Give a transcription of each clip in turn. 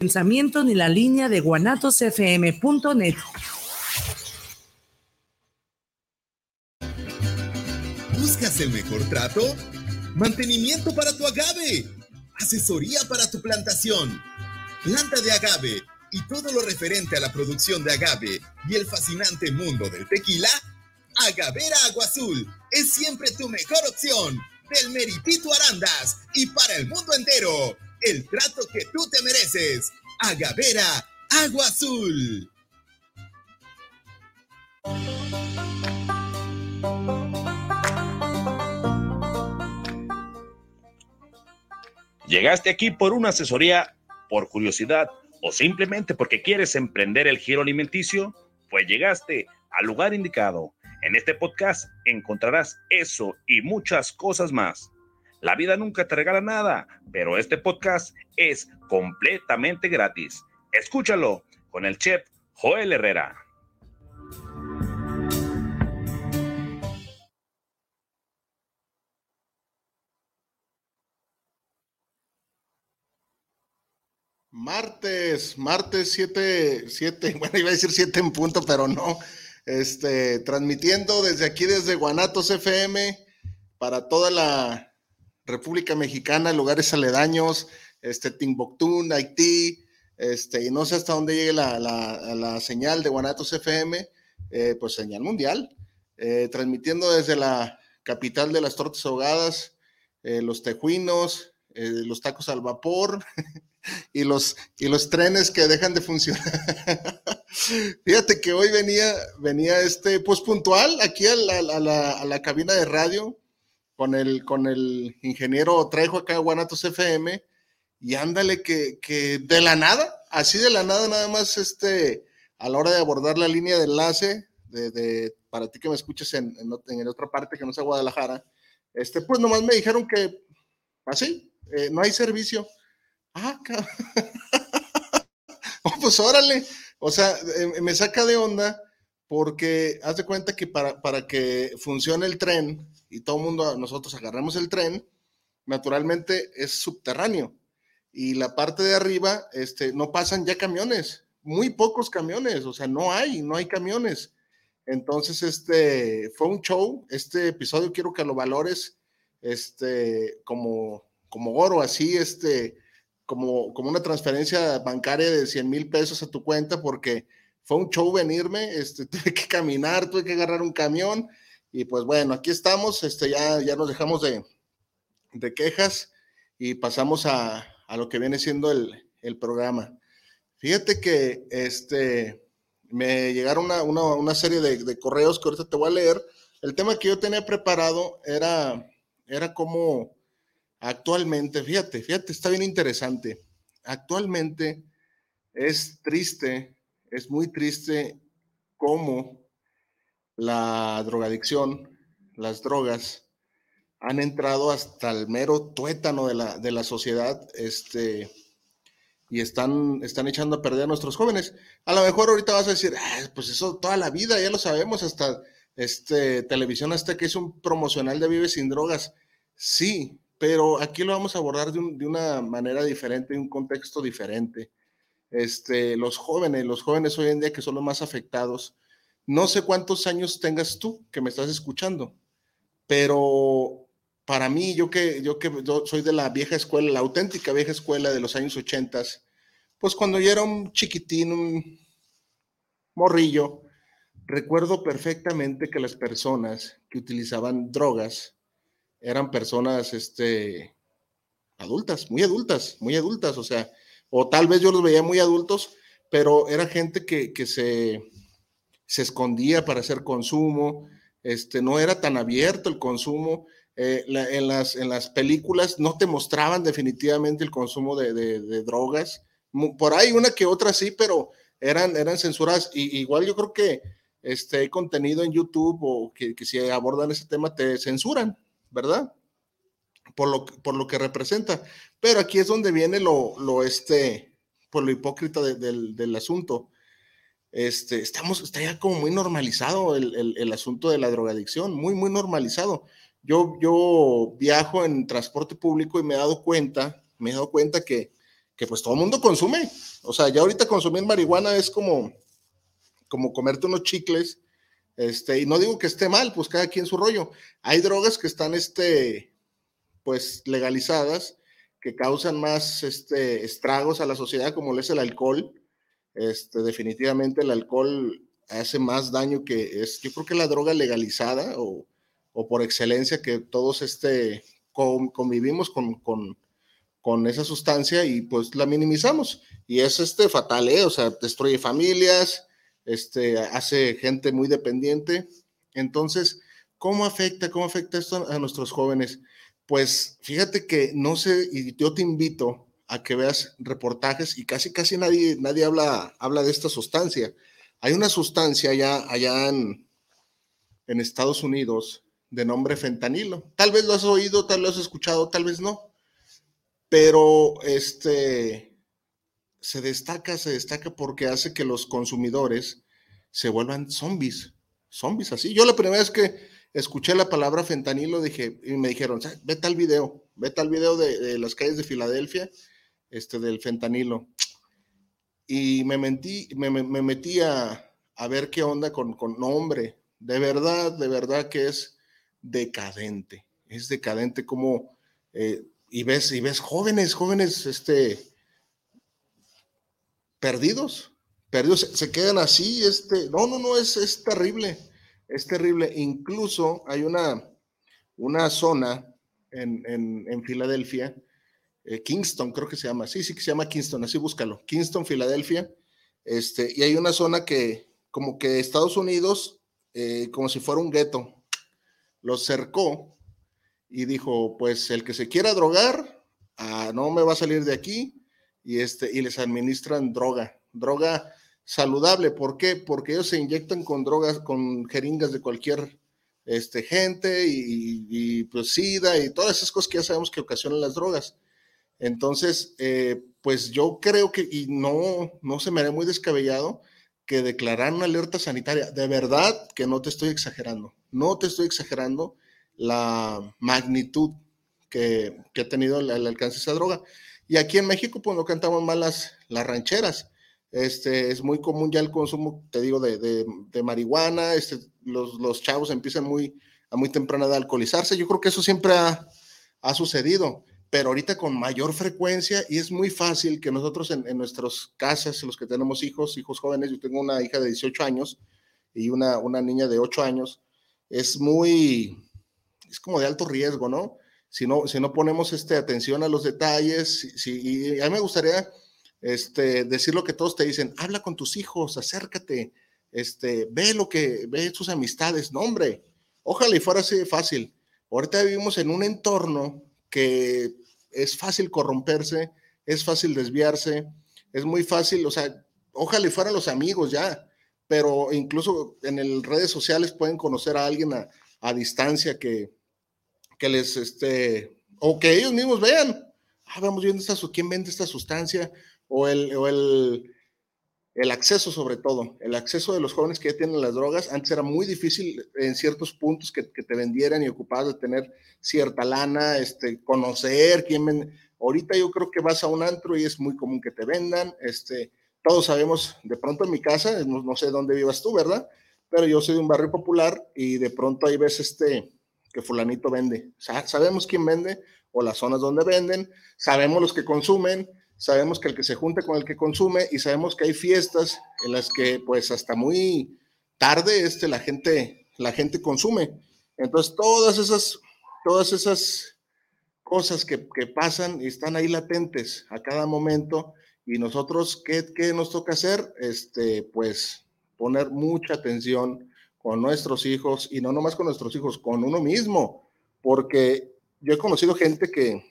pensamiento ni la línea de guanatosfm.net. ¿Buscas el mejor trato? Mantenimiento para tu agave. Asesoría para tu plantación. Planta de agave y todo lo referente a la producción de agave y el fascinante mundo del tequila. Agavera Agua Azul es siempre tu mejor opción. Del Meritito Arandas y para el mundo entero el trato que tú te mereces. Agavera, agua azul. Llegaste aquí por una asesoría, por curiosidad o simplemente porque quieres emprender el giro alimenticio, pues llegaste al lugar indicado. En este podcast encontrarás eso y muchas cosas más. La vida nunca te regala nada, pero este podcast es completamente gratis. Escúchalo con el chef Joel Herrera. Martes, martes 7, 7, bueno, iba a decir 7 en punto, pero no. Este, transmitiendo desde aquí, desde Guanatos FM, para toda la, República Mexicana, lugares aledaños, este, Timbuktu, Haití, este, y no sé hasta dónde llegue la, señal de Guanatos FM, eh, pues señal mundial, eh, transmitiendo desde la capital de las tortas ahogadas, eh, los tejuinos, los tacos al vapor y los, y los trenes que dejan de funcionar. Fíjate que hoy venía, venía este, pues puntual aquí a la cabina de radio, con el, con el ingeniero Trejo acá Guanatos FM, y ándale que, de la nada, así de la nada nada más, este, a la hora de abordar la línea de enlace, de, para ti que me escuches en, en, otra parte que no sea Guadalajara, este, pues nomás me dijeron que así, eh, no hay servicio. Ah, cabrón. oh, pues órale, o sea, eh, me saca de onda porque haz de cuenta que para, para que funcione el tren, y todo el mundo, nosotros agarramos el tren, naturalmente es subterráneo. Y la parte de arriba, este, no pasan ya camiones, muy pocos camiones, o sea, no hay, no hay camiones. Entonces, este, fue un show, este episodio quiero que lo valores, este, como, como oro, así, este, como, como una transferencia bancaria de 100 mil pesos a tu cuenta, porque fue un show venirme, este, tuve que caminar, tuve que agarrar un camión, y pues bueno, aquí estamos, este, ya, ya nos dejamos de, quejas y pasamos a, lo que viene siendo el, programa. Fíjate que este, me llegaron una, serie de, correos que ahorita te voy a leer. El tema que yo tenía preparado era, era como actualmente, fíjate, fíjate, está bien interesante. Actualmente es triste, es muy triste cómo la drogadicción, las drogas, han entrado hasta el mero tuétano de la, de la sociedad, este, y están, están echando a perder a nuestros jóvenes. A lo mejor ahorita vas a decir, pues eso toda la vida, ya lo sabemos, hasta este, televisión hasta que es un promocional de Vive sin drogas. Sí, pero aquí lo vamos a abordar de, de una manera diferente, en un contexto diferente. Este, los jóvenes, los jóvenes hoy en día que son los más afectados, no sé cuántos años tengas tú que me estás escuchando, pero para mí, yo que, yo que soy de la vieja escuela, la auténtica vieja escuela de los años ochentas, pues cuando yo era un chiquitín, un morrillo, recuerdo perfectamente que las personas que utilizaban drogas eran personas, este, adultas, muy adultas, muy adultas, o sea, o tal vez yo los veía muy adultos, pero era gente que, que se, se escondía para hacer consumo, este, no era tan abierto el consumo. Eh, en, las, en las películas no te mostraban definitivamente el consumo de, drogas. Por ahí una que otra sí, pero eran, eran censuradas. Y, igual yo creo que este contenido en YouTube o que, si abordan ese tema te censuran, ¿verdad? Por lo, por lo que representa. Pero aquí es donde viene lo, lo este, por lo hipócrita del, del asunto este, estamos, está ya como muy normalizado el, asunto de la drogadicción, muy, muy normalizado. Yo, yo viajo en transporte público y me he dado cuenta, me he dado cuenta que, que pues todo el mundo consume. O sea, ya ahorita consumir marihuana es como, como comerte unos chicles. Este, y no digo que esté mal, pues cada quien su rollo. Hay drogas que están, este, pues, legalizadas, que causan más este, estragos a la sociedad, como lo es el alcohol. Este, definitivamente el alcohol hace más daño que es, yo creo que la droga legalizada o, o por excelencia que todos este, convivimos con, con, con, esa sustancia y pues la minimizamos. Y es este fatal, ¿eh? o sea, destruye familias, este, hace gente muy dependiente. Entonces, ¿cómo afecta, cómo afecta esto a nuestros jóvenes? Pues fíjate que no sé, y yo te invito a que veas reportajes y casi, casi nadie, nadie habla, habla de esta sustancia. Hay una sustancia allá, allá en, en Estados Unidos de nombre fentanilo. Tal vez lo has oído, tal vez lo has escuchado, tal vez no. Pero este se destaca, se destaca porque hace que los consumidores se vuelvan zombies, zombies así. Yo la primera vez que escuché la palabra fentanilo dije, y me dijeron, ve tal video, ve tal video de, las calles de Filadelfia, este, del fentanilo. Y me, mentí, me, metí a, ver qué onda con, con nombre. De verdad, de verdad que es decadente. Es decadente como, eh, y, ves, y ves jóvenes, jóvenes, este, perdidos, perdidos, se, quedan así, este, no, no, no, es, es terrible, es terrible. Incluso hay una, una zona en, en, Filadelfia, eh, Kingston creo que se llama, sí, sí que se llama Kingston, así búscalo, Kingston, Filadelfia, este, y hay una zona que como que Estados Unidos, eh, como si fuera un gueto, los cercó y dijo, pues el que se quiera drogar, ah, no me va a salir de aquí y, este, y les administran droga, droga saludable. ¿Por qué? Porque ellos se inyectan con drogas, con jeringas de cualquier este, gente y, pues sida y todas esas cosas que ya sabemos que ocasionan las drogas. Entonces, eh, pues yo creo que, y no, no se me hará muy descabellado, que declarar una alerta sanitaria, de verdad que no te estoy exagerando, no te estoy exagerando la magnitud que, ha tenido el, alcance de esa droga. Y aquí en México, pues no cantamos mal las, rancheras. Este, es muy común ya el consumo, te digo, de, marihuana, este, los, chavos empiezan muy, a muy temprana a alcoholizarse. Yo creo que eso siempre ha, sucedido pero ahorita con mayor frecuencia y es muy fácil que nosotros en, en nuestras casas, los que tenemos hijos, hijos jóvenes, yo tengo una hija de 18 años y una, una niña de 8 años, es muy, es como de alto riesgo, ¿no? Si no, si no ponemos este, atención a los detalles, si, y a mí me gustaría este, decir lo que todos te dicen, habla con tus hijos, acércate, este, ve lo que, ve sus amistades, no hombre, ojalá y fuera así fácil. Ahorita vivimos en un entorno que es fácil corromperse, es fácil desviarse, es muy fácil, o sea, ojalá y fueran los amigos ya, pero incluso en el redes sociales pueden conocer a alguien a, distancia que, que les, este, o que ellos mismos vean, ah, vamos viendo esta, quién vende esta sustancia, o el, o el, el acceso sobre todo, el acceso de los jóvenes que ya tienen las drogas, antes era muy difícil en ciertos puntos que, te vendieran y ocupabas de tener cierta lana, este, conocer quién vende. Ahorita yo creo que vas a un antro y es muy común que te vendan, este, todos sabemos, de pronto en mi casa, no, sé dónde vivas tú, ¿verdad? Pero yo soy de un barrio popular y de pronto ahí ves este, que fulanito vende. sabemos quién vende o las zonas donde venden, sabemos los que consumen, sabemos que el que se junta con el que consume y sabemos que hay fiestas en las que pues hasta muy tarde este, la, gente, la gente consume. Entonces todas esas, todas esas cosas que, que pasan y están ahí latentes a cada momento y nosotros, ¿qué, ¿qué, nos toca hacer? Este, pues poner mucha atención con nuestros hijos y no nomás con nuestros hijos, con uno mismo, porque yo he conocido gente que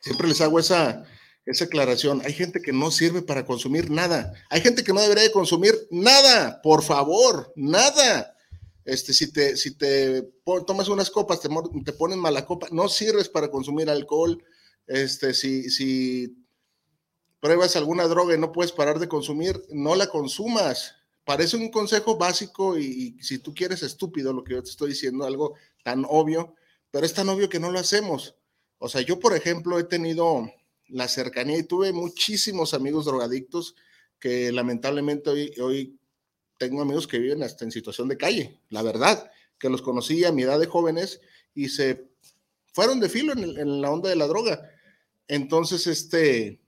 siempre les hago esa, esa aclaración. Hay gente que no sirve para consumir nada. Hay gente que no debería de consumir nada, por favor, nada. Este, si te, si te tomas unas copas, te, te ponen mala copa, no sirves para consumir alcohol. Este, si, si pruebas alguna droga y no puedes parar de consumir, no la consumas. Parece un consejo básico y, y si tú quieres estúpido lo que yo te estoy diciendo, algo tan obvio, pero es tan obvio que no lo hacemos. O sea, yo, por ejemplo, he tenido la cercanía y tuve muchísimos amigos drogadictos que lamentablemente hoy, tengo amigos que viven hasta en situación de calle, la verdad, que los conocí a mi edad de jóvenes y se fueron de filo en, la onda de la droga. Entonces, este,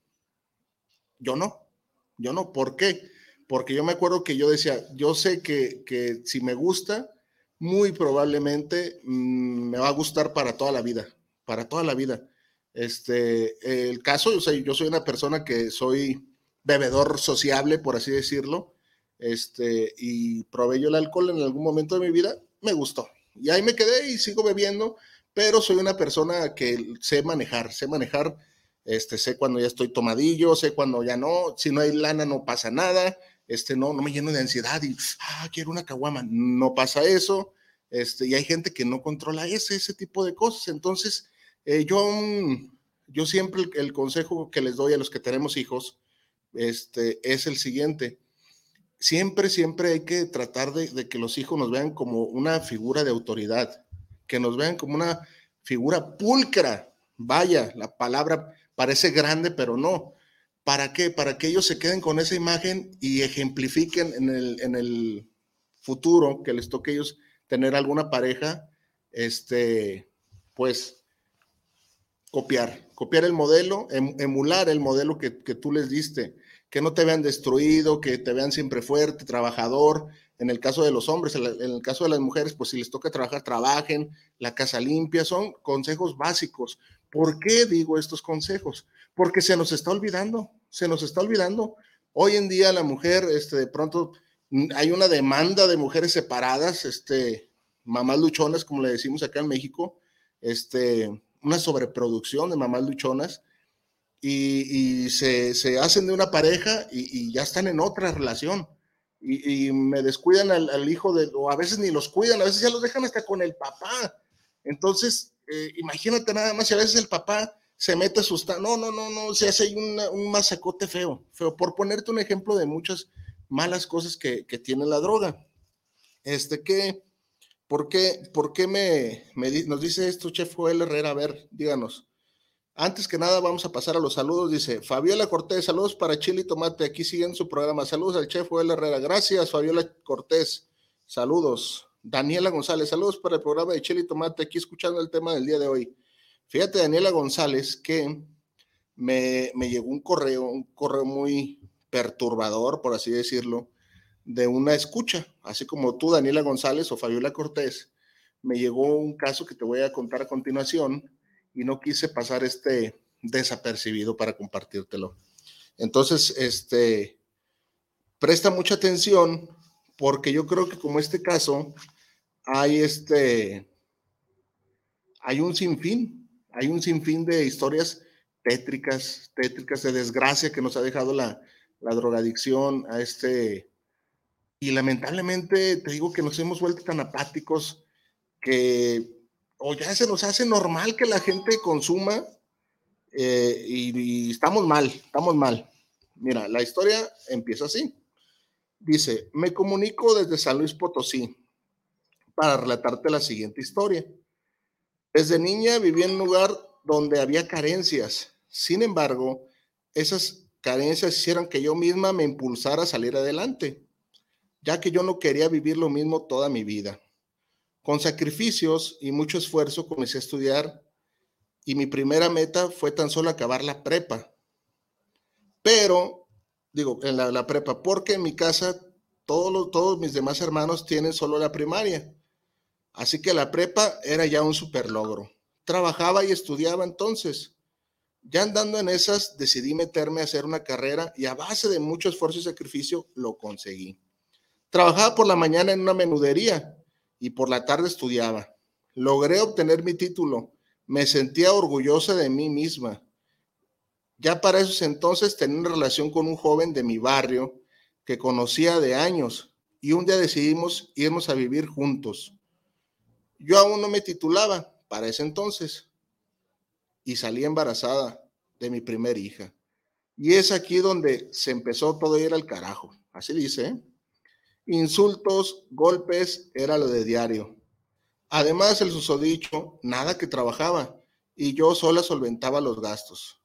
yo no, yo no, ¿por qué? Porque yo me acuerdo que yo decía, yo sé que, que si me gusta, muy probablemente mmm, me va a gustar para toda la vida, para toda la vida. Este, el caso, yo soy, yo soy una persona que soy bebedor sociable, por así decirlo, este, y probé yo el alcohol en algún momento de mi vida, me gustó. Y ahí me quedé y sigo bebiendo, pero soy una persona que sé manejar, sé manejar, este, sé cuando ya estoy tomadillo, sé cuando ya no, si no hay lana no pasa nada, este, no, no me lleno de ansiedad y, ah, quiero una caguama, no pasa eso, este, y hay gente que no controla ese, ese tipo de cosas, entonces, eh, yo, yo siempre el, consejo que les doy a los que tenemos hijos este, es el siguiente. Siempre, siempre hay que tratar de, de, que los hijos nos vean como una figura de autoridad, que nos vean como una figura pulcra. Vaya, la palabra parece grande, pero no. ¿Para qué? Para que ellos se queden con esa imagen y ejemplifiquen en el, en el futuro que les toque a ellos tener alguna pareja, este, pues copiar, copiar el modelo, em, emular el modelo que, que, tú les diste, que no te vean destruido, que te vean siempre fuerte, trabajador. En el caso de los hombres, en, el caso de las mujeres, pues si les toca trabajar, trabajen, la casa limpia, son consejos básicos. ¿Por qué digo estos consejos? Porque se nos está olvidando, se nos está olvidando. Hoy en día la mujer, este, de pronto, hay una demanda de mujeres separadas, este, mamás luchonas, como le decimos acá en México, este, una sobreproducción de mamás luchonas y, y se, se, hacen de una pareja y, ya están en otra relación. Y, y me descuidan al, hijo de, o a veces ni los cuidan, a veces ya los dejan hasta con el papá. Entonces, eh, imagínate nada más, si a veces el papá se mete asustado, no, no, no, no, se hace una, un masacote feo, feo, por ponerte un ejemplo de muchas malas cosas que, que tiene la droga. Este, que ¿Por qué, por qué me, nos dice esto, Chef Joel Herrera? A ver, díganos. Antes que nada, vamos a pasar a los saludos. Dice Fabiola Cortés, saludos para Chile y Tomate. Aquí siguen su programa. Saludos al Chef Joel Herrera. Gracias, Fabiola Cortés. Saludos. Daniela González, saludos para el programa de Chile y Tomate. Aquí escuchando el tema del día de hoy. Fíjate, Daniela González, que me, me llegó un correo, un correo muy perturbador, por así decirlo, de una escucha, así como tú, Daniela González o Fabiola Cortés, me llegó un caso que te voy a contar a continuación y no quise pasar este desapercibido para compartírtelo. Entonces, este, presta mucha atención porque yo creo que como este caso hay este, hay un sinfín, hay un sinfín de historias tétricas, tétricas de desgracia que nos ha dejado la, la drogadicción a este, y lamentablemente te digo que nos hemos vuelto tan apáticos que o ya se nos hace normal que la gente consuma eh, y, y, estamos mal, estamos mal. Mira, la historia empieza así. Dice, me comunico desde San Luis Potosí para relatarte la siguiente historia. Desde niña viví en un lugar donde había carencias. Sin embargo, esas carencias hicieron que yo misma me impulsara a salir adelante ya que yo no quería vivir lo mismo toda mi vida. Con sacrificios y mucho esfuerzo comencé a estudiar y mi primera meta fue tan solo acabar la prepa. Pero, digo, en la, prepa, porque en mi casa todos, todos mis demás hermanos tienen solo la primaria. Así que la prepa era ya un super logro. Trabajaba y estudiaba entonces. Ya andando en esas, decidí meterme a hacer una carrera y a base de mucho esfuerzo y sacrificio lo conseguí. Trabajaba por la mañana en una menudería y por la tarde estudiaba. Logré obtener mi título. Me sentía orgullosa de mí misma. Ya para esos entonces tenía una relación con un joven de mi barrio que conocía de años y un día decidimos irnos a vivir juntos. Yo aún no me titulaba para ese entonces y salí embarazada de mi primer hija. Y es aquí donde se empezó todo a ir al carajo. Así dice, ¿eh? Insultos, golpes, era lo de diario. Además, el susodicho, nada que trabajaba, y yo sola solventaba los gastos.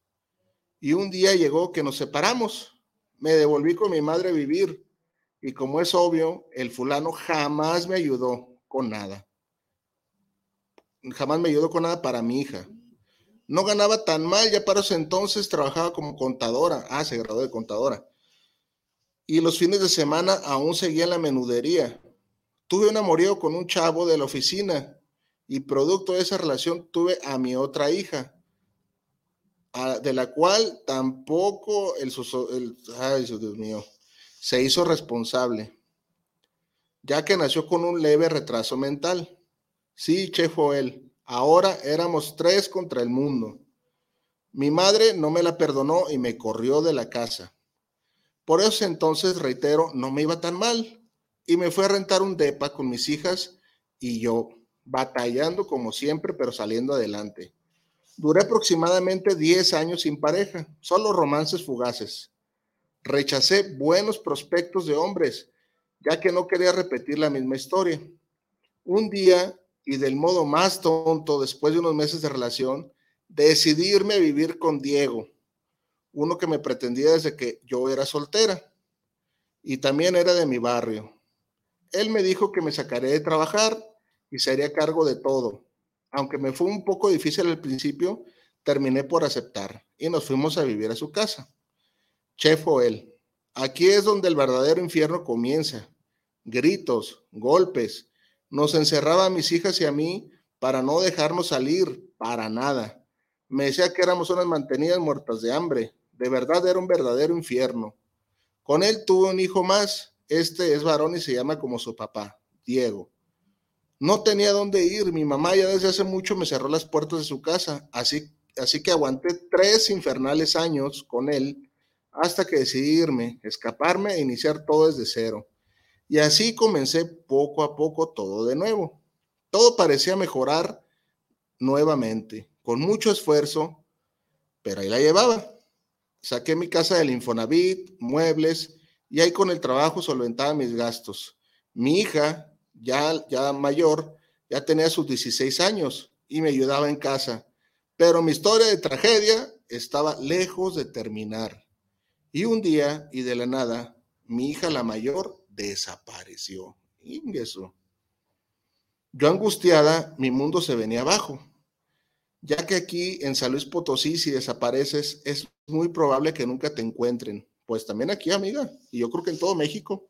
Y un día llegó que nos separamos. Me devolví con mi madre a vivir. Y como es obvio, el fulano jamás me ayudó con nada. Jamás me ayudó con nada para mi hija. No ganaba tan mal, ya para ese entonces trabajaba como contadora. Ah, se graduó de contadora. Y los fines de semana aún seguía en la menudería. Tuve un amorío con un chavo de la oficina y producto de esa relación tuve a mi otra hija de la cual tampoco el, el ay, Dios mío, se hizo responsable, ya que nació con un leve retraso mental. Sí, che fue él. Ahora éramos tres contra el mundo. Mi madre no me la perdonó y me corrió de la casa. Por eso entonces, reitero, no me iba tan mal y me fue a rentar un depa con mis hijas y yo, batallando como siempre, pero saliendo adelante. Duré aproximadamente 10 años sin pareja, solo romances fugaces. Rechacé buenos prospectos de hombres, ya que no quería repetir la misma historia. Un día, y del modo más tonto, después de unos meses de relación, decidí irme a vivir con Diego, uno que me pretendía desde que yo era soltera y también era de mi barrio. Él me dijo que me sacaré de trabajar y se haría cargo de todo aunque me fue un poco difícil al principio, terminé por aceptar y nos fuimos a vivir a su casa. Chef o él. Aquí es donde el verdadero infierno comienza. Gritos, golpes. Nos encerraba a mis hijas y a mí para no dejarnos salir, para nada. Me decía que éramos unas mantenidas muertas de hambre. De verdad era un verdadero infierno. Con él tuve un hijo más. Este es varón y se llama como su papá, Diego. No tenía dónde ir. Mi mamá ya desde hace mucho me cerró las puertas de su casa. Así, así que aguanté tres infernales años con él hasta que decidí irme, escaparme e iniciar todo desde cero. Y así comencé poco a poco todo de nuevo. Todo parecía mejorar nuevamente, con mucho esfuerzo, pero ahí la llevaba. Saqué mi casa del Infonavit, muebles, y ahí con el trabajo solventaba mis gastos. Mi hija, ya, ya mayor, ya tenía sus 16 años y me ayudaba en casa. Pero mi historia de tragedia estaba lejos de terminar. Y un día, y de la nada, mi hija la mayor desapareció. eso. Yo angustiada, mi mundo se venía abajo, ya que aquí en San Luis Potosí, si desapareces, es muy probable que nunca te encuentren. Pues también aquí, amiga, y yo creo que en todo México.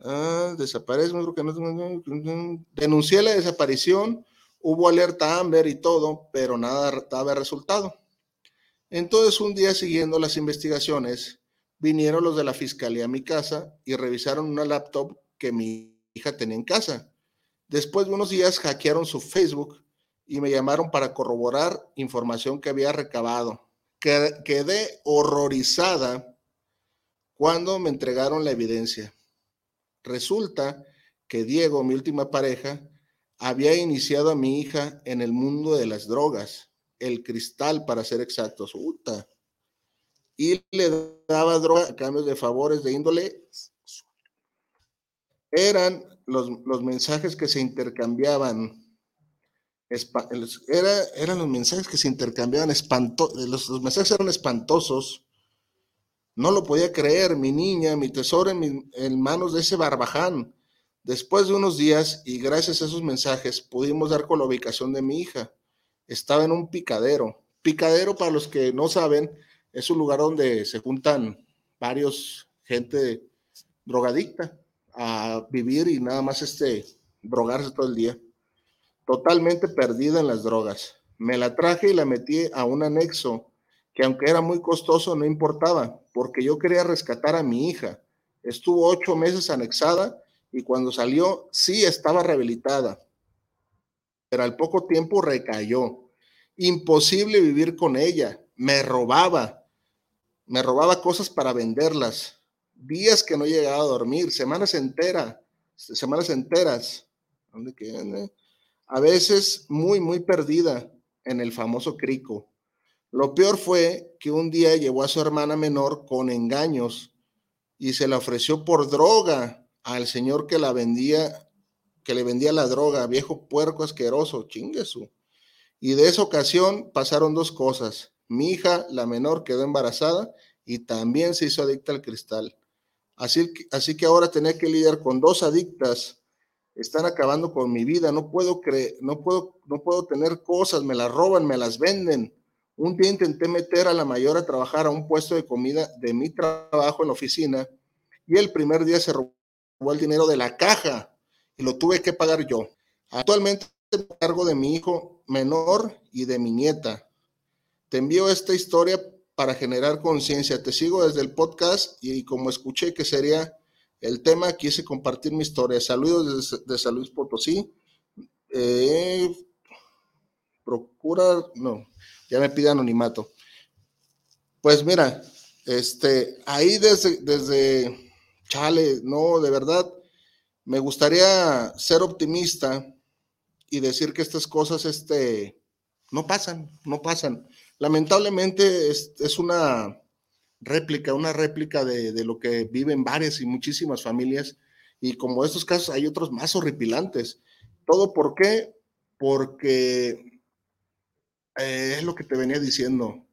Ah, desaparece, creo que no. Denuncié la desaparición, hubo alerta Amber y todo, pero nada daba resultado. Entonces, un día siguiendo las investigaciones, vinieron los de la fiscalía a mi casa y revisaron una laptop que mi hija tenía en casa. Después de unos días hackearon su Facebook y me llamaron para corroborar información que había recabado. Quedé horrorizada cuando me entregaron la evidencia. Resulta que Diego, mi última pareja, había iniciado a mi hija en el mundo de las drogas, el cristal para ser exactos, y le daba droga a cambio de favores de índole. Eran los, mensajes que se intercambiaban. Era, eran los mensajes que se intercambiaban espantosos. los mensajes eran espantosos no lo podía creer, mi niña, mi tesoro en, manos de ese barbaján. Después de unos días y gracias a esos mensajes pudimos dar con la ubicación de mi hija. Estaba en un picadero. Picadero, para los que no saben, es un lugar donde se juntan varios gente drogadicta a vivir y nada más este drogarse todo el día. Totalmente perdida en las drogas. Me la traje y la metí a un anexo que aunque era muy costoso no importaba, porque yo quería rescatar a mi hija. Estuvo ocho meses anexada y cuando salió sí estaba rehabilitada, pero al poco tiempo recayó. Imposible vivir con ella, me robaba, me robaba cosas para venderlas, días que no llegaba a dormir, semanas enteras, semanas enteras, ¿dónde A veces muy, muy perdida en el famoso crico lo peor fue que un día llevó a su hermana menor con engaños y se la ofreció por droga al señor que la vendía, que le vendía la droga, viejo puerco asqueroso, chinguesu. Y de esa ocasión pasaron dos cosas. Mi hija, la menor, quedó embarazada y también se hizo adicta al cristal. Así, así que ahora tener que lidiar con dos adictas están acabando con mi vida. No puedo creer, no puedo, no puedo tener cosas, me las roban, me las venden. Un día intenté meter a la mayor a trabajar a un puesto de comida de mi trabajo en la oficina y el primer día se robó el dinero de la caja y lo tuve que pagar yo. Actualmente me cargo de mi hijo menor y de mi nieta. Te envío esta historia para generar conciencia. Te sigo desde el podcast y, como escuché que sería el tema, quise compartir mi historia. Saludos desde, de San Luis Potosí. Eh, procura, no, ya me pide anonimato. Pues mira, este, ahí desde, desde, chale, no, de verdad, me gustaría ser optimista y decir que estas cosas, este, no pasan, no pasan lamentablemente es, una réplica, una réplica de, lo que viven varias y muchísimas familias. Y como estos casos hay otros más horripilantes. ¿Todo por qué? Porque eh, es lo que te venía diciendo.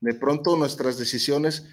De pronto nuestras decisiones,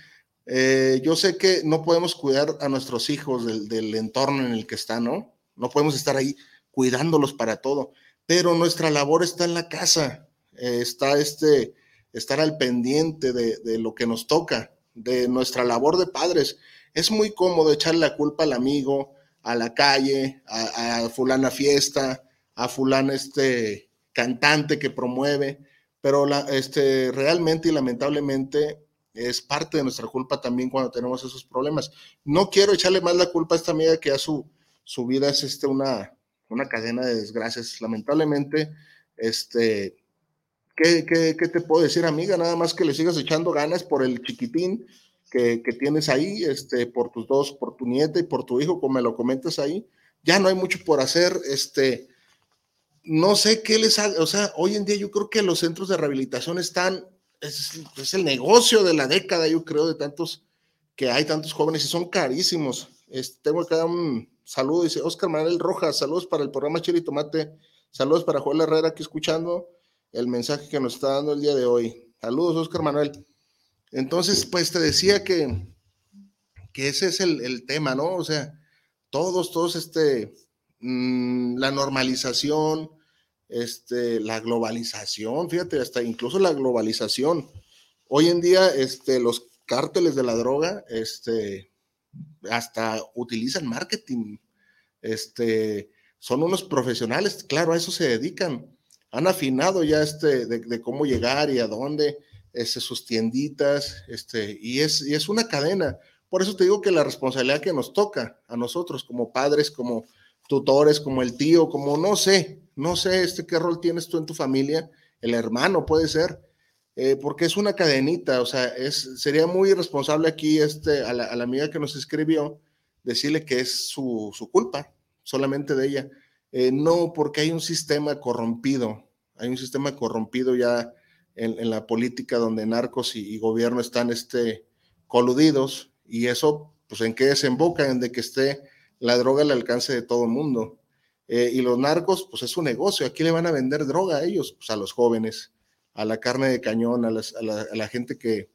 eh, yo sé que no podemos cuidar a nuestros hijos del, del entorno en el que están, ¿no? No podemos estar ahí cuidándolos para todo, pero nuestra labor está en la casa, eh, está este, estar al pendiente de, lo que nos toca, de nuestra labor de padres. Es muy cómodo echarle la culpa al amigo, a la calle, a, fulana fiesta, a fulana este cantante que promueve, pero la, este, realmente y lamentablemente es parte de nuestra culpa también cuando tenemos esos problemas. No quiero echarle más la culpa a esta amiga que a su, su vida es este, una, una cadena de desgracias. Lamentablemente, este, ¿Qué, te puedo decir, amiga? Nada más que le sigas echando ganas por el chiquitín que, tienes ahí, este, por tus dos, por tu nieta y por tu hijo, como me lo comentas ahí. Ya no hay mucho por hacer, este, no sé qué les haga, o sea, hoy en día yo creo que los centros de rehabilitación están, es, el negocio de la década, yo creo, de tantos que hay tantos jóvenes y son carísimos. Este, tengo acá un saludo, dice Oscar Manuel Rojas, saludos para el programa Chile Tomate, saludos para Joel Herrera aquí escuchando el mensaje que nos está dando el día de hoy. Saludos, Oscar Manuel. Entonces, pues te decía que, que ese es el, tema, ¿no? O sea, todos, todos, este, mm, la normalización, este, la globalización, fíjate, hasta incluso la globalización. Hoy en día, este, los cárteles de la droga, este, hasta utilizan marketing, este, son unos profesionales, claro, a eso se dedican han afinado ya este de, cómo llegar y a dónde, este, sus tienditas, este, y es, y es una cadena. Por eso te digo que la responsabilidad que nos toca a nosotros como padres, como tutores, como el tío, como no sé, no sé este qué rol tienes tú en tu familia, el hermano puede ser, eh, porque es una cadenita, o sea, es, sería muy irresponsable aquí este, a, la, amiga que nos escribió decirle que es su, su culpa, solamente de ella. Eh, no, porque hay un sistema corrompido, hay un sistema corrompido ya en, la política donde narcos y, gobierno están este, coludidos y eso, pues, ¿en qué desemboca? En de que esté la droga al alcance de todo el mundo. Eh, y los narcos, pues es su negocio. Aquí le van a vender droga a ellos, pues a los jóvenes, a la carne de cañón, a, la, gente que,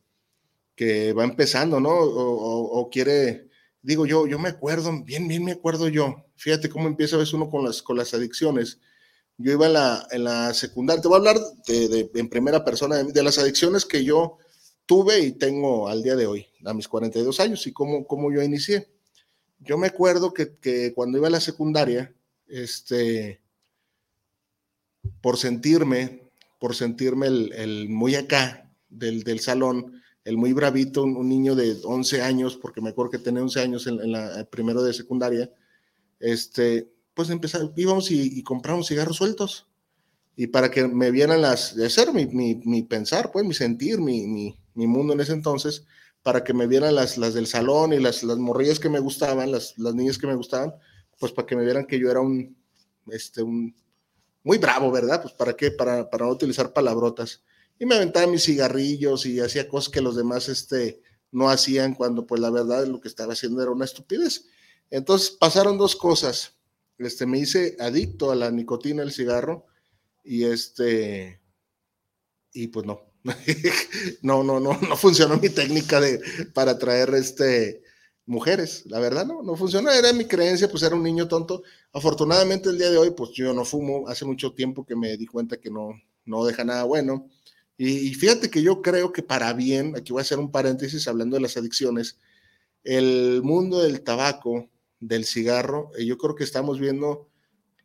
que va empezando, ¿no? O, o, quiere digo yo, yo me acuerdo, bien, bien me acuerdo yo, fíjate cómo empieza a veces uno con las, con las adicciones. Yo iba en la, en la secundaria, te voy a hablar de, en primera persona de, las adicciones que yo tuve y tengo al día de hoy, a mis 42 años, y cómo, cómo yo inicié. Yo me acuerdo que, que cuando iba a la secundaria, este, por sentirme, por sentirme el, el muy acá del, del salón, el muy bravito, un, niño de 11 años, porque me acuerdo que tenía 11 años en, la primero de secundaria, este, pues empezamos, íbamos y, compramos cigarros sueltos. Y para que me vieran las, de ser mi, mi, pensar, pues mi sentir, mi, mi, mundo en ese entonces, para que me vieran las, las del salón y las, las morrillas que me gustaban, las, las niñas que me gustaban, pues para que me vieran que yo era un, este, un, muy bravo, ¿verdad? Pues para qué, para, para no utilizar palabrotas y me aventaba mis cigarrillos y hacía cosas que los demás este, no hacían cuando pues la verdad lo que estaba haciendo era una estupidez. Entonces pasaron dos cosas. Este, me hice adicto a la nicotina del cigarro y este, y pues no, no, no, no, no funcionó mi técnica de, para traer este, mujeres, la verdad no, no funcionó, era mi creencia, pues era un niño tonto. Afortunadamente el día de hoy, pues yo no fumo, hace mucho tiempo que me di cuenta que no, no deja nada bueno. Y, fíjate que yo creo que para bien, aquí voy a hacer un paréntesis hablando de las adicciones, el mundo del tabaco, del cigarro, eh, yo creo que estamos viendo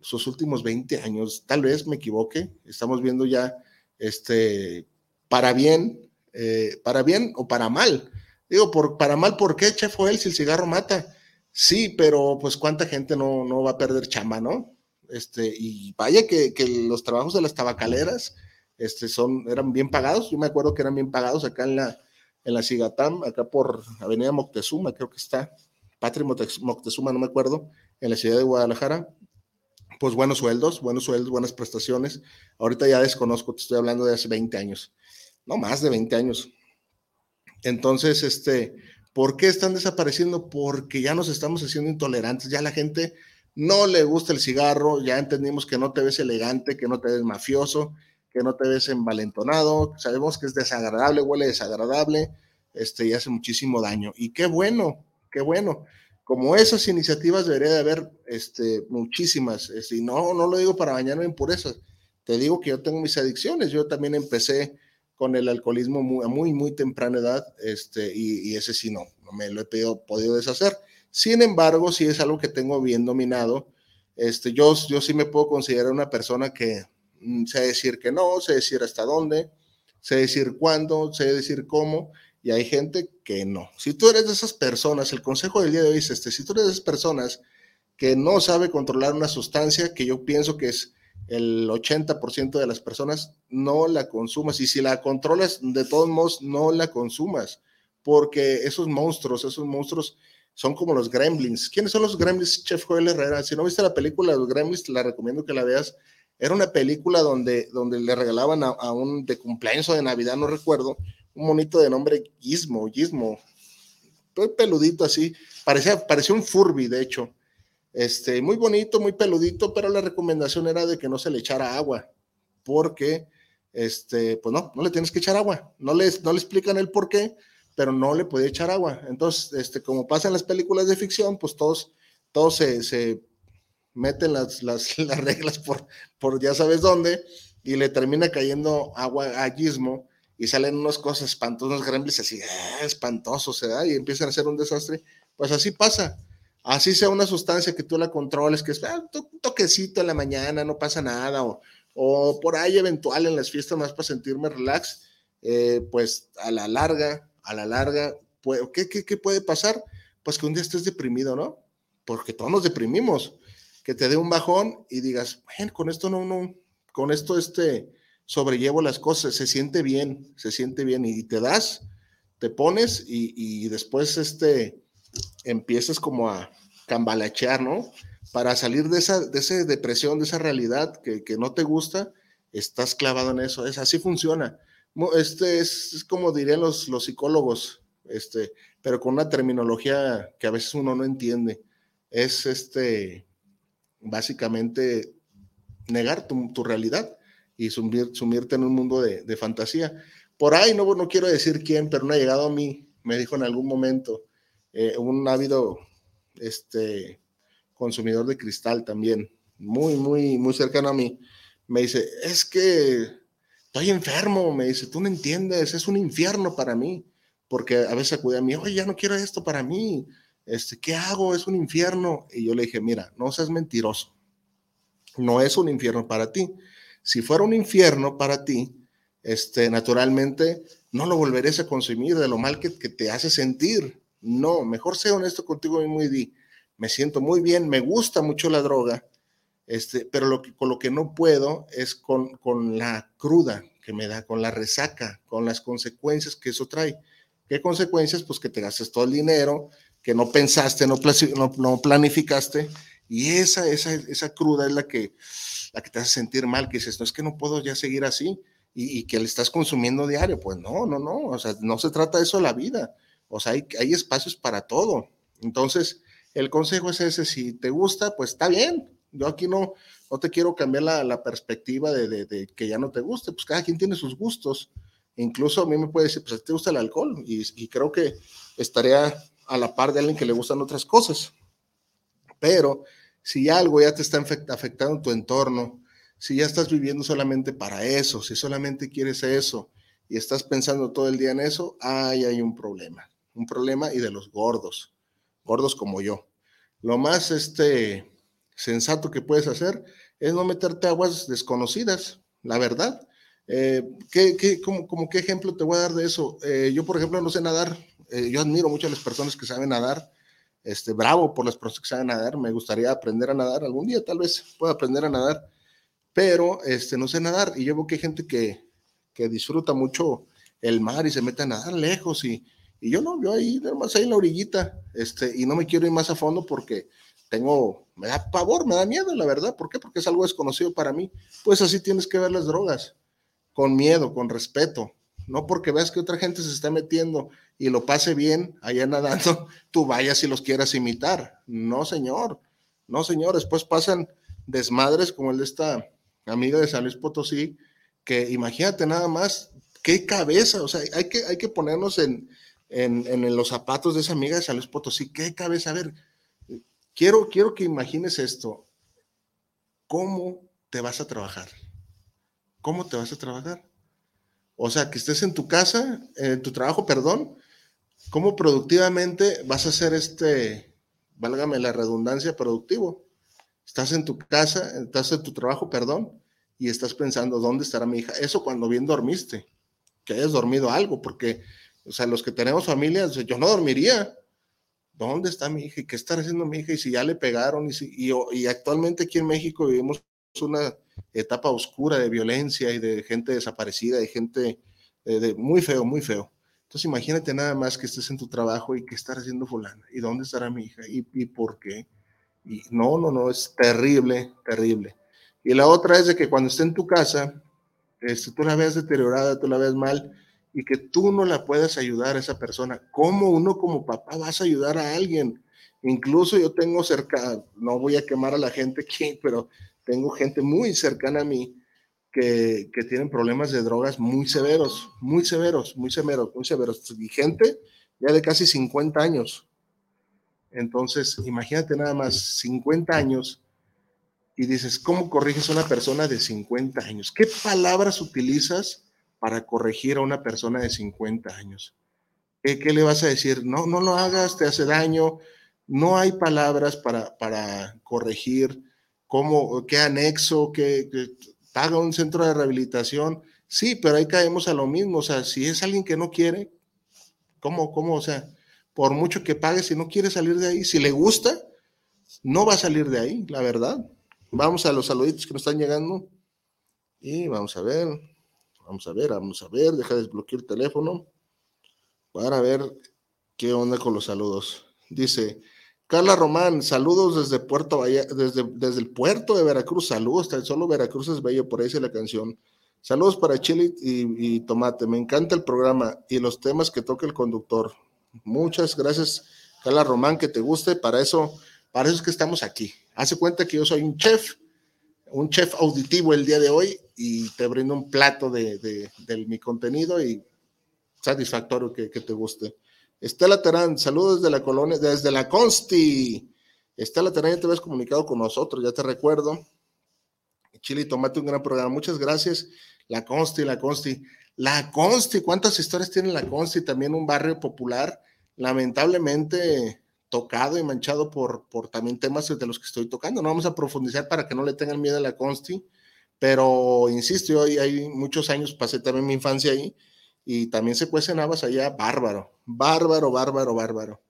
sus últimos 20 años, tal vez me equivoque, estamos viendo ya, este, para bien, eh, para bien o para mal. Digo, por, para mal, ¿por qué, Chef Joel, si el cigarro mata? Sí, pero pues cuánta gente no, no va a perder chamba, ¿no? Este, y vaya que, que, los trabajos de las tabacaleras este, son, eran bien pagados. Yo me acuerdo que eran bien pagados acá en la, en la Cigatam, acá por Avenida Moctezuma, creo que está, Patria Moctezuma, no me acuerdo, en la ciudad de Guadalajara. Pues buenos sueldos, buenos sueldos, buenas prestaciones. Ahorita ya desconozco, te estoy hablando de hace 20 años, no más de 20 años. Entonces, este, ¿por qué están desapareciendo? Porque ya nos estamos haciendo intolerantes, ya la gente no le gusta el cigarro, ya entendimos que no te ves elegante, que no te ves mafioso, que no te ves envalentonado, sabemos que es desagradable, huele desagradable, este, y hace muchísimo daño. Y qué bueno, qué bueno. Como esas iniciativas debería de haber este, muchísimas, y no, no lo digo para bañarme en purezas, te digo que yo tengo mis adicciones, yo también empecé con el alcoholismo muy, a muy, muy temprana edad, este, y, ese sí no, no me lo he podido deshacer. Sin embargo, sí es algo que tengo bien dominado. Este, yo, yo sí me puedo considerar una persona que mm, sé decir que no, sé decir hasta dónde, sé decir cuándo, sé decir cómo, y hay gente que no. Si tú eres de esas personas, el consejo del día de hoy es este, si tú eres de esas personas que no sabe controlar una sustancia, que yo pienso que es el 80% de las personas no la consumas y si la controlas, de todos modos, no la consumas, porque esos monstruos, esos monstruos son como los gremlins. ¿Quiénes son los gremlins, Chef Joel Herrera? Si no viste la película los gremlins, te la recomiendo que la veas. Era una película donde, donde le regalaban a, un de cumpleaños o de Navidad, no recuerdo, un monito de nombre Gizmo, Gizmo, peludito así, parecía, parecía un Furby, de hecho este, muy bonito, muy peludito, pero la recomendación era de que no se le echara agua, porque, este, pues no, no le tienes que echar agua. No le, no le explican el por qué, pero no le puede echar agua. Entonces, este, como pasa en las películas de ficción, pues todos, todos se, se meten las, las, las, reglas por, por ya sabes dónde y le termina cayendo agua a Gizmo y salen unas cosas espantosas, unos gremlins así, ah, espantosos, ¿se da? Y empiezan a hacer un desastre. Pues así pasa así sea una sustancia que tú la controles, que es ah, un toquecito en la mañana, no pasa nada, o, o, por ahí eventual en las fiestas más para sentirme relax, eh, pues a la larga, a la larga, ¿qué, qué, qué puede pasar? Pues que un día estés deprimido, ¿no? Porque todos nos deprimimos, que te dé un bajón y digas, bueno, con esto no, no, con esto este, sobrellevo las cosas, se siente bien, se siente bien y te das, te pones y, y después este, empiezas como a cambalachear, ¿no? Para salir de esa, de esa depresión, de esa realidad que, que no te gusta, estás clavado en eso. Es así funciona. Este es, como dirían los, los psicólogos, este, pero con una terminología que a veces uno no entiende. Es este, básicamente negar tu, tu realidad y sumirte en un mundo de, fantasía. Por ahí, no, no quiero decir quién, pero no ha llegado a mí, me dijo en algún momento, eh, un ávido este, consumidor de cristal también, muy, muy, muy cercano a mí, me dice, es que estoy enfermo, me dice, tú no entiendes, es un infierno para mí, porque a veces acude a mí, oye, ya no quiero esto para mí, este, ¿qué hago? Es un infierno. Y yo le dije, mira, no seas mentiroso, no es un infierno para ti. Si fuera un infierno para ti, este, naturalmente no lo volverías a consumir de lo mal que, te hace sentir. No, mejor sea honesto contigo y muy di, me siento muy bien, me gusta mucho la droga, este, pero con lo que no puedo es con, con la cruda que me da, con la resaca, con las consecuencias que eso trae. ¿Qué consecuencias? Pues que te gastes todo el dinero, que no pensaste, no, planificaste, y esa, esa, esa cruda es la que, la que te hace sentir mal, que dices, no es que no puedo ya seguir así, y, y, que le estás consumiendo diario. Pues no, no, no, o sea, no se trata de eso la vida. O sea, hay, hay espacios para todo. Entonces, el consejo es ese, si te gusta, pues está bien. Yo aquí no, no te quiero cambiar la, la perspectiva de, de, que ya no te guste, pues cada quien tiene sus gustos. Incluso a mí me puede decir, pues te gusta el alcohol y, creo que estaría a la par de alguien que le gustan otras cosas. Pero si algo ya te está afectando tu entorno, si ya estás viviendo solamente para eso, si solamente quieres eso y estás pensando todo el día en eso, ahí hay un problema, un problema y de los gordos, gordos como yo. Lo más este, sensato que puedes hacer es no meterte aguas desconocidas, la verdad. Eh, ¿qué, qué, como, qué ejemplo te voy a dar de eso? Eh, yo, por ejemplo, no sé nadar. Eh, yo admiro mucho a las personas que saben nadar. Este, bravo por las que saben nadar. Me gustaría aprender a nadar. Algún día tal vez pueda aprender a nadar. Pero este, no sé nadar. Y yo veo que hay gente que, que disfruta mucho el mar y se mete a nadar lejos. Y, y yo no, yo ahí, más ahí en la orillita. Este, y no me quiero ir más a fondo porque tengo, me da pavor, me da miedo, la verdad. ¿Por qué? Porque es algo desconocido para mí. Pues así tienes que ver las drogas, con miedo, con respeto. No porque veas que otra gente se está metiendo y lo pase bien allá nadando, tú vayas y los quieras imitar. No, señor. No, señor. Después pasan desmadres como el de esta amiga de San Luis Potosí, que imagínate nada más, qué cabeza, o sea, hay que, hay que ponernos en, en, en los zapatos de esa amiga de San Luis Potosí, qué cabeza, a ver, Quiero, quiero que imagines esto. ¿Cómo te vas a trabajar? ¿Cómo te vas a trabajar? O sea, que estés en tu casa, en tu trabajo, perdón, ¿cómo productivamente vas a hacer este, válgame la redundancia, productivo? Estás en tu casa, estás en tu trabajo, perdón, y estás pensando, ¿dónde estará mi hija? Eso cuando bien dormiste, que hayas dormido algo, porque, o sea, los que tenemos familias, yo no dormiría, ¿dónde está mi hija? ¿Y qué está haciendo mi hija? Y si ya le pegaron, y, si, y, actualmente aquí en México vivimos una etapa oscura de violencia y de gente desaparecida y gente eh, de, muy feo, muy feo. Entonces imagínate nada más que estés en tu trabajo y que estás haciendo fulana. ¿Y dónde estará mi hija? ¿Y, y por qué? Y no, no, no, es terrible, terrible. Y la otra es de que cuando esté en tu casa, este, tú la veas deteriorada, tú la veas mal, y que tú no la puedas ayudar a esa persona. ¿Cómo uno como papá vas a ayudar a alguien? Incluso yo tengo cerca, no voy a quemar a la gente aquí, pero tengo gente muy cercana a mí que, que tienen problemas de drogas muy severos, muy severos, muy severos, muy severos. Y gente ya de casi 50 años. Entonces, imagínate nada más, 50 años, y dices, ¿cómo corriges a una persona de 50 años? ¿Qué palabras utilizas para corregir a una persona de 50 años? ¿Qué, le vas a decir? No, no lo hagas, te hace daño. No hay palabras para, para corregir. ¿Cómo, ¿Qué anexo? ¿Qué, paga un centro de rehabilitación? Sí, pero ahí caemos a lo mismo. O sea, si es alguien que no quiere, ¿cómo, cómo? O sea, por mucho que pague, si no quiere salir de ahí, si le gusta, no va a salir de ahí, la verdad. Vamos a los saluditos que nos están llegando. Y vamos a ver. Vamos a ver, vamos a ver, deja de desbloquear el teléfono para ver qué onda con los saludos. Dice, Carla Román, saludos desde Puerto desde, desde el puerto de Veracruz, saludos, solo Veracruz es bello, por ahí dice la canción. Saludos para Chile y, Tomate, me encanta el programa y los temas que toca el conductor. Muchas gracias, Carla Román, que te guste, para eso, para eso es que estamos aquí. Hace cuenta que yo soy un chef, un chef auditivo el día de hoy y te brindo un plato de, de, mi contenido y satisfactorio que, que, te guste. Estela Terán, saludos desde la colonia, desde la Consti. Estela Terán, ya te habías comunicado con nosotros, ya te recuerdo. Chile y Tomate, un gran programa. Muchas gracias. La Consti, la Consti. La Consti, ¿cuántas historias tiene la Consti? También un barrio popular. Lamentablemente, tocado y manchado por, por también temas de los que estoy tocando. No vamos a profundizar para que no le tengan miedo a la Consti, pero insisto, yo hay muchos años, pasé también mi infancia ahí y también se cuecen habas allá, bárbaro, bárbaro, bárbaro, bárbaro.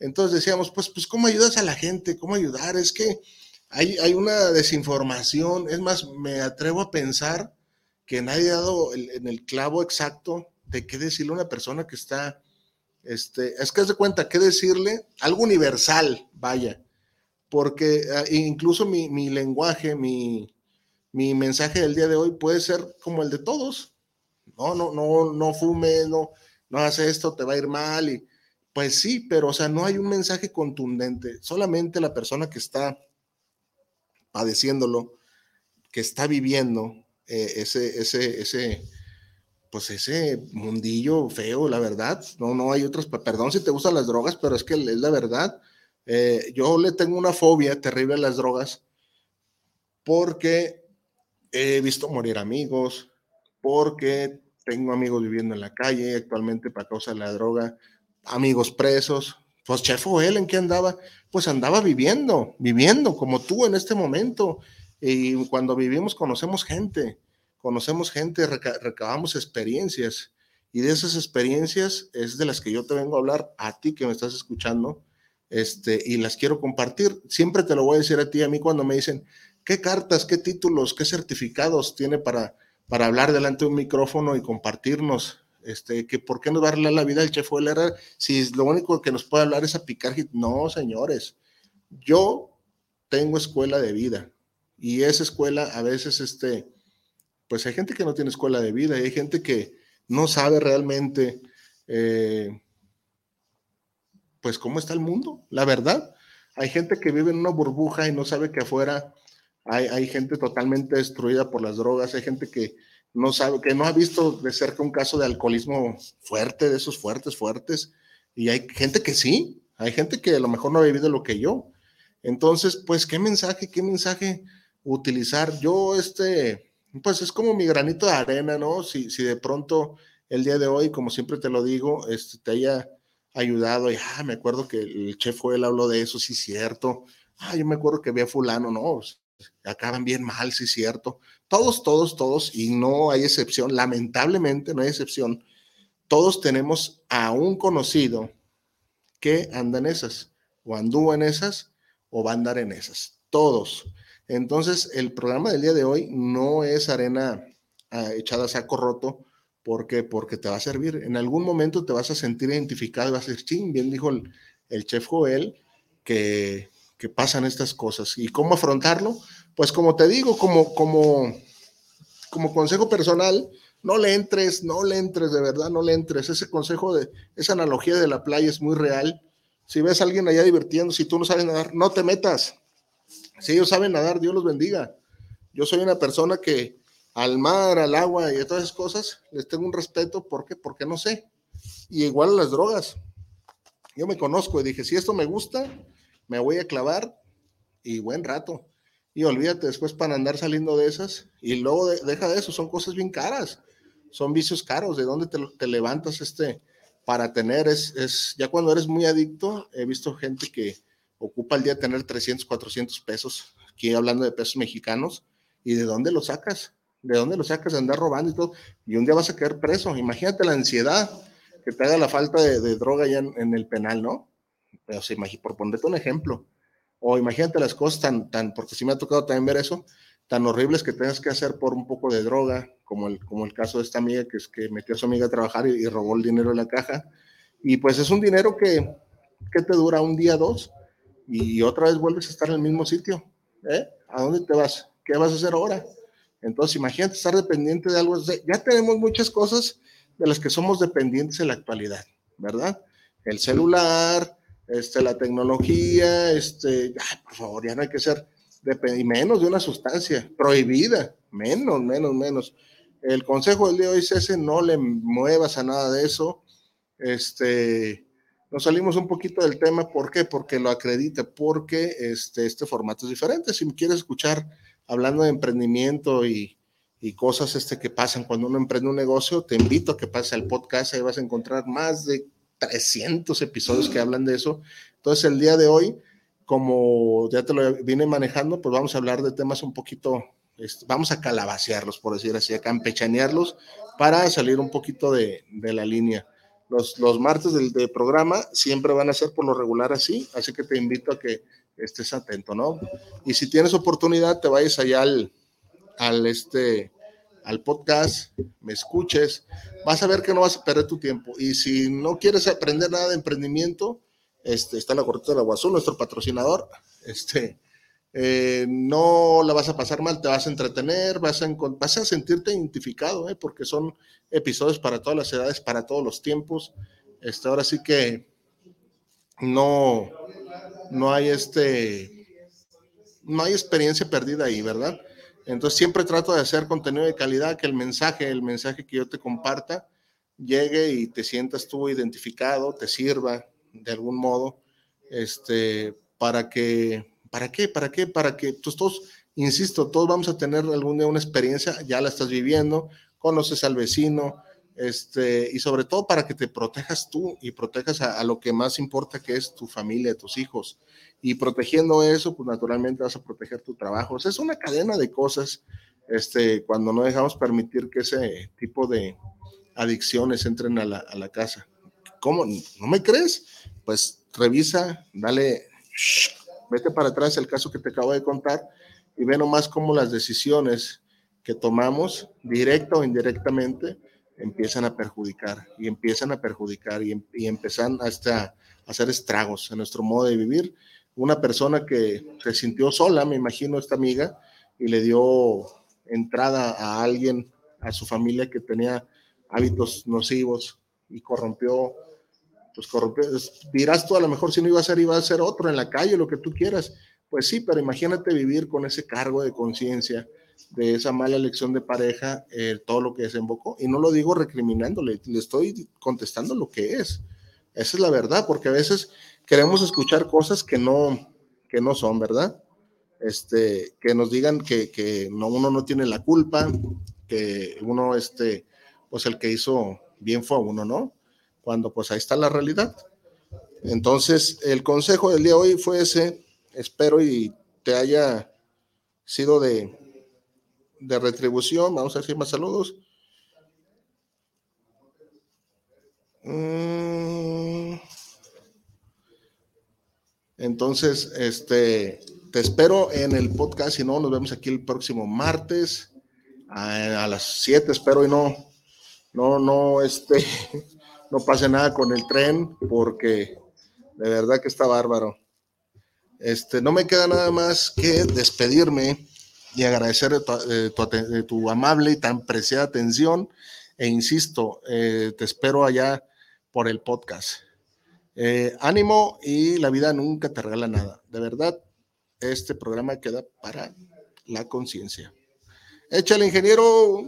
Entonces decíamos, pues, pues, ¿cómo ayudas a la gente? ¿Cómo ayudar? Es que hay, hay una desinformación, es más, me atrevo a pensar que nadie ha dado en el clavo exacto de qué decirle a una persona que está este, es que haz de cuenta, ¿qué decirle? Algo universal, vaya, porque ah, incluso mi, lenguaje, mi, mensaje del día de hoy puede ser como el de todos. No, no, no, no fume, no, no hace esto, te va a ir mal. Y, pues sí, pero o sea, no hay un mensaje contundente. Solamente la persona que está padeciéndolo, que está viviendo eh, ese, ese, ese, pues ese mundillo feo, la verdad. No, no hay otras, perdón si te gustan las drogas, pero es que es la verdad. Eh, yo le tengo una fobia terrible a las drogas porque he visto morir amigos, porque tengo amigos viviendo en la calle actualmente para causa de la droga, amigos presos. Pues Chef él ¿en qué andaba? Pues andaba viviendo, viviendo como tú en este momento. Y cuando vivimos conocemos gente, conocemos gente, recabamos experiencias. Y de esas experiencias es de las que yo te vengo a hablar a ti que me estás escuchando, este, y las quiero compartir. Siempre te lo voy a decir a ti, a mí cuando me dicen, ¿qué cartas, qué títulos, qué certificados tiene para, para hablar delante de un micrófono y compartirnos? Este, que por qué no darle la vida al chef Herrera si lo único que nos puede hablar es a picar no señores yo tengo escuela de vida y esa escuela a veces este pues hay gente que no tiene escuela de vida y hay gente que no sabe realmente eh, pues cómo está el mundo la verdad hay gente que vive en una burbuja y no sabe que afuera hay, gente totalmente destruida por las drogas, hay gente que no sabe, que no ha visto de cerca un caso de alcoholismo fuerte, de esos fuertes, fuertes, y hay gente que sí, hay gente que a lo mejor no ha vivido lo que yo. Entonces, pues, ¿qué mensaje, qué mensaje utilizar? Yo, este, pues es como mi granito de arena, ¿no? Si, si de pronto el día de hoy, como siempre te lo digo, este, te haya ayudado, y ah, me acuerdo que el chef él habló de eso, sí, cierto. Ah, yo me acuerdo que había fulano, no, acaban bien mal, sí, cierto. Todos, todos, todos, y no hay excepción, lamentablemente no hay excepción, todos tenemos a un conocido que anda en esas, o anduvo en esas, o va a andar en esas, todos. Entonces, el programa del día de hoy no es arena ah, echada a saco roto, porque Porque te va a servir. En algún momento te vas a sentir identificado vas a decir, ching, bien dijo el, el chef Joel, que que pasan estas cosas. ¿Y cómo afrontarlo? Pues como te digo, como, como, como consejo personal, no le entres, no le entres, de verdad, no le entres. Ese consejo de, esa analogía de la playa es muy real. Si ves a alguien allá divirtiendo, si tú no sabes nadar, no te metas. Si ellos saben nadar, Dios los bendiga. Yo soy una persona que al mar, al agua y a todas esas cosas les tengo un respeto. ¿Por qué? Porque no sé. Y igual a las drogas. Yo me conozco y dije, si esto me gusta, me voy a clavar y buen rato. Y olvídate después para andar saliendo de esas. Y luego deja de eso, son cosas bien caras. Son vicios caros. ¿De dónde te, levantas este para tener? Es, es, ya cuando eres muy adicto, he visto gente que ocupa el día tener 300, 400 pesos, aquí hablando de pesos mexicanos. ¿Y de dónde lo sacas? ¿De dónde lo sacas? De andar robando y todo. Y un día vas a quedar preso. Imagínate la ansiedad que te haga la falta de, droga ya en el penal, ¿no? Pero por ponerte un ejemplo, o imagínate las cosas tan, tan, porque sí me ha tocado también ver eso, tan horribles que tengas que hacer por un poco de droga, como el, como el caso de esta amiga que es que metió a su amiga a trabajar y, robó el dinero en la caja. Y pues es un dinero que, que te dura un día, dos, y otra vez vuelves a estar en el mismo sitio. ¿eh? ¿A dónde te vas? ¿Qué vas a hacer ahora? Entonces, imagínate estar dependiente de algo. Ya tenemos muchas cosas de las que somos dependientes en la actualidad, ¿verdad? El celular, este, la tecnología, este, por favor, ya no hay que ser, y menos de una sustancia prohibida, menos, menos, menos. El consejo del día de hoy es ese, no le muevas a nada de eso. Este, nos salimos un poquito del tema, ¿por qué? Porque lo acredita, porque este, este formato es diferente. Si me quieres escuchar hablando de emprendimiento y, y cosas este, que pasan cuando uno emprende un negocio, te invito a que pases al podcast, ahí vas a encontrar más de 300 episodios que hablan de eso. Entonces, el día de hoy, como ya te lo vine manejando, pues vamos a hablar de temas un poquito, vamos a calabacearlos, por decir así, a campechanearlos para salir un poquito de, de la línea. Los, los martes del, programa siempre van a ser por lo regular así, así que te invito a que estés atento, ¿no? Y si tienes oportunidad, te vayas allá al, al este, al podcast, me escuches, vas a ver que no vas a perder tu tiempo. Y si no quieres aprender nada de emprendimiento, este, está la cortita de la Guazú, nuestro patrocinador, este, eh, no la vas a pasar mal, te vas a entretener, vas a, vas a sentirte identificado, eh, porque son episodios para todas las edades, para todos los tiempos. Este, ahora sí que no, no hay este, no hay experiencia perdida ahí, ¿verdad? Entonces siempre trato de hacer contenido de calidad, que el mensaje, el mensaje que yo te comparta, llegue y te sientas tú identificado, te sirva de algún modo, este, para que, ¿para qué? ¿Para qué? Para que todos, insisto, todos vamos a tener algún día una experiencia, ya la estás viviendo, conoces al vecino, este, y sobre todo para que te protejas tú y protejas a, lo que más importa, que es tu familia, tus hijos. Y protegiendo eso, pues naturalmente vas a proteger tu trabajo. O sea, es una cadena de cosas este, cuando no dejamos permitir que ese tipo de adicciones entren a la, a la casa. ¿Cómo? ¿No me crees? Pues revisa, dale, vete para atrás el caso que te acabo de contar y ve nomás cómo las decisiones que tomamos, directa o indirectamente, empiezan a perjudicar y empiezan a perjudicar y, em, y empiezan hasta a hacer estragos en nuestro modo de vivir. Una persona que se sintió sola, me imagino, esta amiga, y le dio entrada a alguien, a su familia que tenía hábitos nocivos y corrompió, pues corrompió, dirás tú a lo mejor si no iba a ser, iba a ser otro en la calle, lo que tú quieras. Pues sí, pero imagínate vivir con ese cargo de conciencia, de esa mala elección de pareja, eh, todo lo que desembocó. Y no lo digo recriminándole, le estoy contestando lo que es. Esa es la verdad, porque a veces queremos escuchar cosas que no, que no son, ¿verdad? Este, que nos digan que, que no, uno no tiene la culpa, que uno, este, pues el que hizo bien fue uno, ¿no? Cuando pues ahí está la realidad. Entonces, el consejo del día de hoy fue ese, espero y te haya sido de, de retribución. Vamos a decir más saludos. Mm. Entonces, este, te espero en el podcast. Si no, nos vemos aquí el próximo martes a, las 7. Espero y no, no, no, este, no pase nada con el tren porque de verdad que está bárbaro. Este, no me queda nada más que despedirme y agradecer tu, tu, amable y tan preciada atención. E insisto, eh, te espero allá por el podcast. Eh, ánimo y la vida nunca te regala nada. De verdad, este programa queda para la conciencia. Échale, ingeniero.